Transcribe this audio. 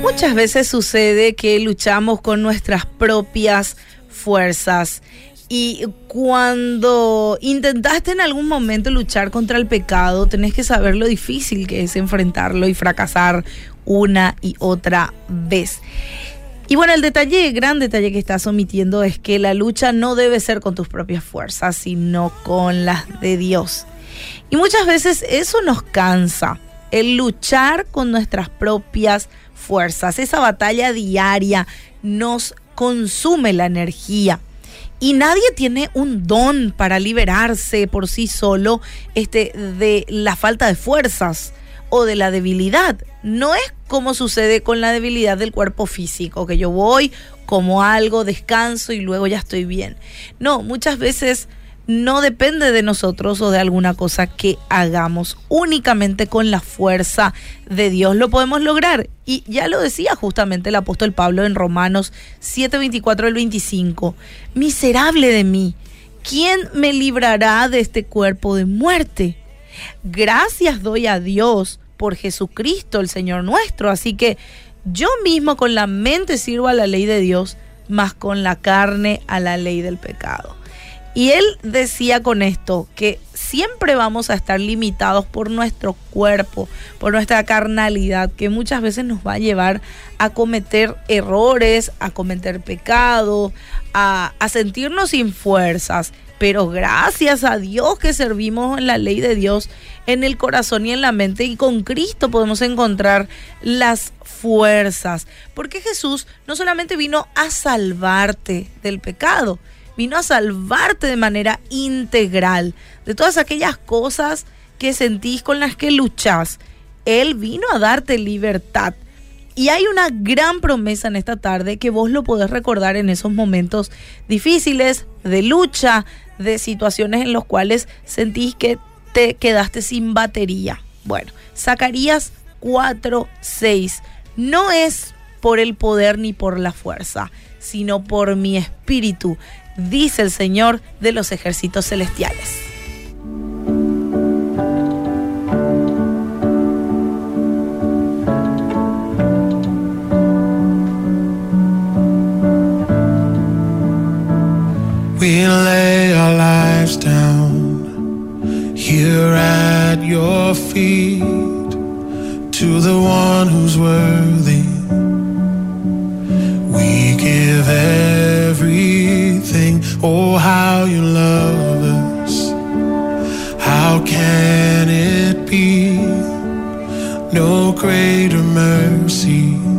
Muchas veces sucede que luchamos con nuestras propias fuerzas y cuando intentaste en algún momento luchar contra el pecado, tenés que saber lo difícil que es enfrentarlo y fracasar una y otra vez. Y bueno, el detalle, el gran detalle que estás omitiendo es que la lucha no debe ser con tus propias fuerzas, sino con las de Dios. Y muchas veces eso nos cansa, el luchar con nuestras propias fuerzas. Esa batalla diaria nos consume la energía. Y nadie tiene un don para liberarse por sí solo este, de la falta de fuerzas o de la debilidad. No es como sucede con la debilidad del cuerpo físico, que yo voy, como algo, descanso y luego ya estoy bien. No, muchas veces no depende de nosotros o de alguna cosa que hagamos. Únicamente con la fuerza de Dios lo podemos lograr. Y ya lo decía justamente el apóstol Pablo en Romanos 7, 24 al 25. Miserable de mí, ¿quién me librará de este cuerpo de muerte? Gracias doy a Dios por Jesucristo, el Señor nuestro. Así que yo mismo con la mente sirvo a la ley de Dios, más con la carne a la ley del pecado. Y él decía con esto que siempre vamos a estar limitados por nuestro cuerpo, por nuestra carnalidad, que muchas veces nos va a llevar a cometer errores, a cometer pecados, a, a sentirnos sin fuerzas. Pero gracias a Dios que servimos en la ley de Dios en el corazón y en la mente y con Cristo podemos encontrar las fuerzas. Porque Jesús no solamente vino a salvarte del pecado, vino a salvarte de manera integral de todas aquellas cosas que sentís con las que luchás. Él vino a darte libertad. Y hay una gran promesa en esta tarde que vos lo podés recordar en esos momentos difíciles, de lucha, de situaciones en los cuales sentís que te quedaste sin batería. Bueno, Zacarías 4:6 no es por el poder ni por la fuerza, sino por mi espíritu, dice el Señor de los ejércitos celestiales. We lay our lives down here at your feet to the one who's worthy. Give everything. Oh, how you love us. How can it be? No greater mercy